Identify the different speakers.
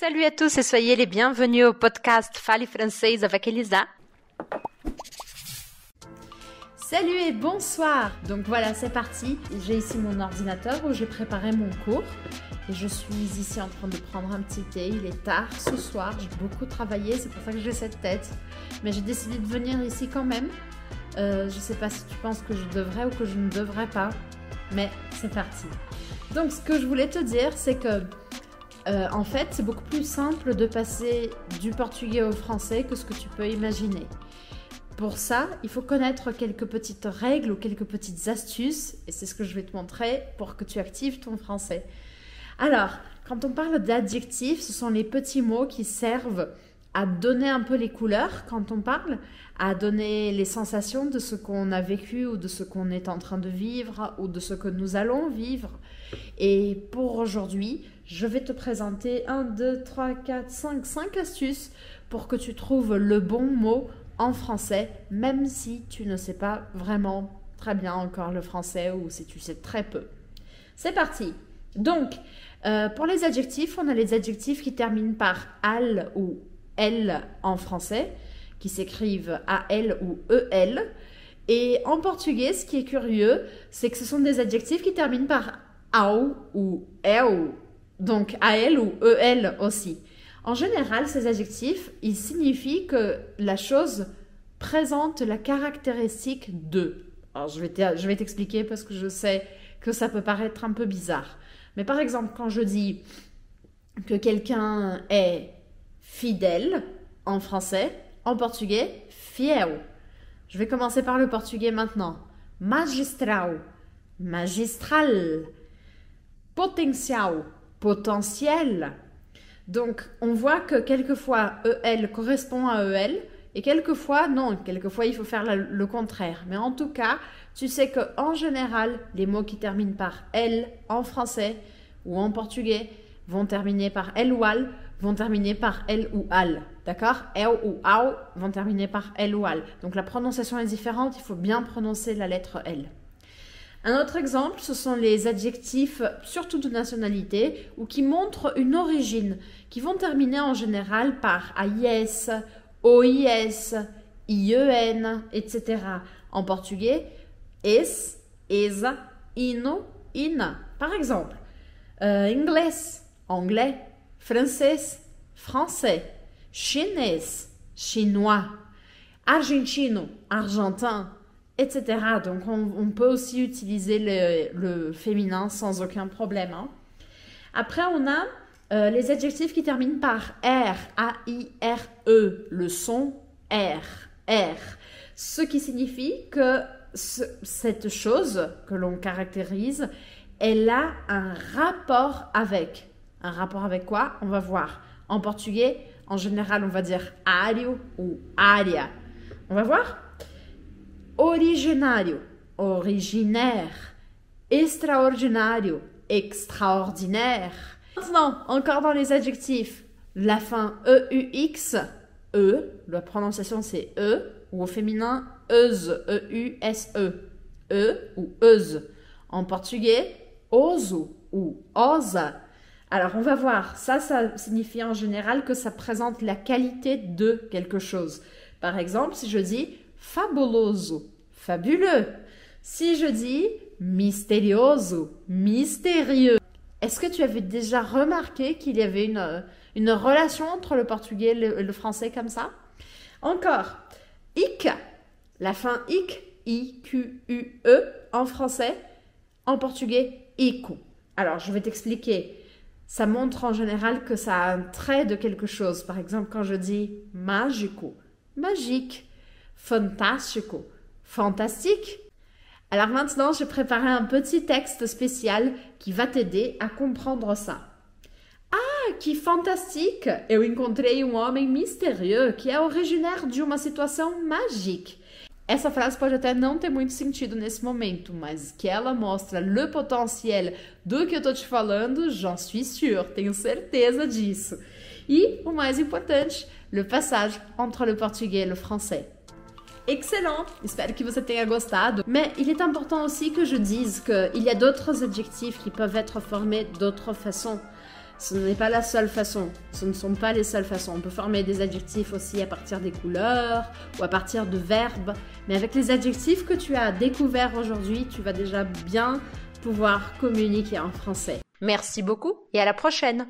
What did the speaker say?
Speaker 1: Salut à tous et soyez les bienvenus au podcast Fale Française avec Elisa.
Speaker 2: Salut et bonsoir Donc voilà, c'est parti. J'ai ici mon ordinateur où j'ai préparé mon cours. Et je suis ici en train de prendre un petit thé. Il est tard ce soir, j'ai beaucoup travaillé, c'est pour ça que j'ai cette tête. Mais j'ai décidé de venir ici quand même. Euh, je sais pas si tu penses que je devrais ou que je ne devrais pas. Mais c'est parti. Donc ce que je voulais te dire, c'est que euh, en fait, c'est beaucoup plus simple de passer du portugais au français que ce que tu peux imaginer. Pour ça, il faut connaître quelques petites règles ou quelques petites astuces, et c'est ce que je vais te montrer pour que tu actives ton français. Alors, quand on parle d'adjectifs, ce sont les petits mots qui servent à donner un peu les couleurs quand on parle, à donner les sensations de ce qu'on a vécu ou de ce qu'on est en train de vivre ou de ce que nous allons vivre. Et pour aujourd'hui, je vais te présenter 1, 2, 3, 4, 5, 5 astuces pour que tu trouves le bon mot en français, même si tu ne sais pas vraiment très bien encore le français ou si tu sais très peu. C'est parti. Donc, euh, pour les adjectifs, on a les adjectifs qui terminent par al ou L en français, qui s'écrivent A-L ou E-L. Et en portugais, ce qui est curieux, c'est que ce sont des adjectifs qui terminent par AU ou EU, donc AL ou EL aussi. En général, ces adjectifs, ils signifient que la chose présente la caractéristique de. Alors, je vais t'expliquer parce que je sais que ça peut paraître un peu bizarre. Mais par exemple, quand je dis que quelqu'un est fidèle en français, en portugais, fiel. Je vais commencer par le portugais maintenant. Magistral, magistral. Potentiel, potentiel. Donc, on voit que quelquefois EL correspond à EL et quelquefois non, quelquefois il faut faire le contraire. Mais en tout cas, tu sais que en général, les mots qui terminent par L en français ou en portugais vont terminer par L ou al vont terminer par L ou al. D'accord? L ou AU vont terminer par L ou al. Donc la prononciation est différente, il faut bien prononcer la lettre L. Un autre exemple, ce sont les adjectifs, surtout de nationalité, ou qui montrent une origine, qui vont terminer en général par AIS, OIS, IEN, etc. En portugais, es, ESA, INO, INA. Par exemple, euh, anglais, français, français, chinês, chinois, argentino, argentin, etc. Donc on, peut aussi utiliser le, féminin sans aucun problème. Hein. Après, on a euh, les adjectifs qui terminent par R, A-I-R-E, le son R, R. Ce qui signifie que cette chose que l'on caractérise, elle a un rapport avec. Un rapport avec quoi? On va voir. En portugais, en général, on va dire ario ou aria. On va voir? Originario, originaire. Extraordinario, extraordinaire. Maintenant, encore dans les adjectifs, la fin EUX, E, la prononciation c'est E, ou au féminin euse, E-U-S-E, E ou euse. En portugais, oso ou osa. Alors on va voir, ça, ça signifie en général que ça présente la qualité de quelque chose. Par exemple, si je dis fabuloso, fabuleux. Si je dis misterioso, mystérieux. Est-ce que tu avais déjà remarqué qu'il y avait une, relation entre le portugais et le, français comme ça? Encore, ik, la fin ik, I-Q-U-E en français, en portugais, iku. Alors, je vais t'expliquer. Ça montre en général que ça a un trait de quelque chose. Par exemple, quand je dis magico, magique, fantastico, fantastique. Alors maintenant, j'ai préparé un petit texte spécial qui va t'aider à comprendre ça. Ah, que fantastique! Eu encontrei um homem misterioso que é originaire de uma situação magique. Essa frase pode até não ter muito sentido nesse momento, mas que ela mostra le potentiel do que eu tô te falando, j'en suis sûr, tenho certeza disso. E o mais importante, le passage entre le portugais et le français. Excellent J'espère que você tenha gostado. Mais il est important aussi que je dise qu'il y a d'autres adjectifs qui peuvent être formés d'autres façons. Ce n'est pas la seule façon. Ce ne sont pas les seules façons. On peut former des adjectifs aussi à partir des couleurs ou à partir de verbes. Mais avec les adjectifs que tu as découverts aujourd'hui, tu vas déjà bien pouvoir communiquer en français.
Speaker 1: Merci beaucoup et à la prochaine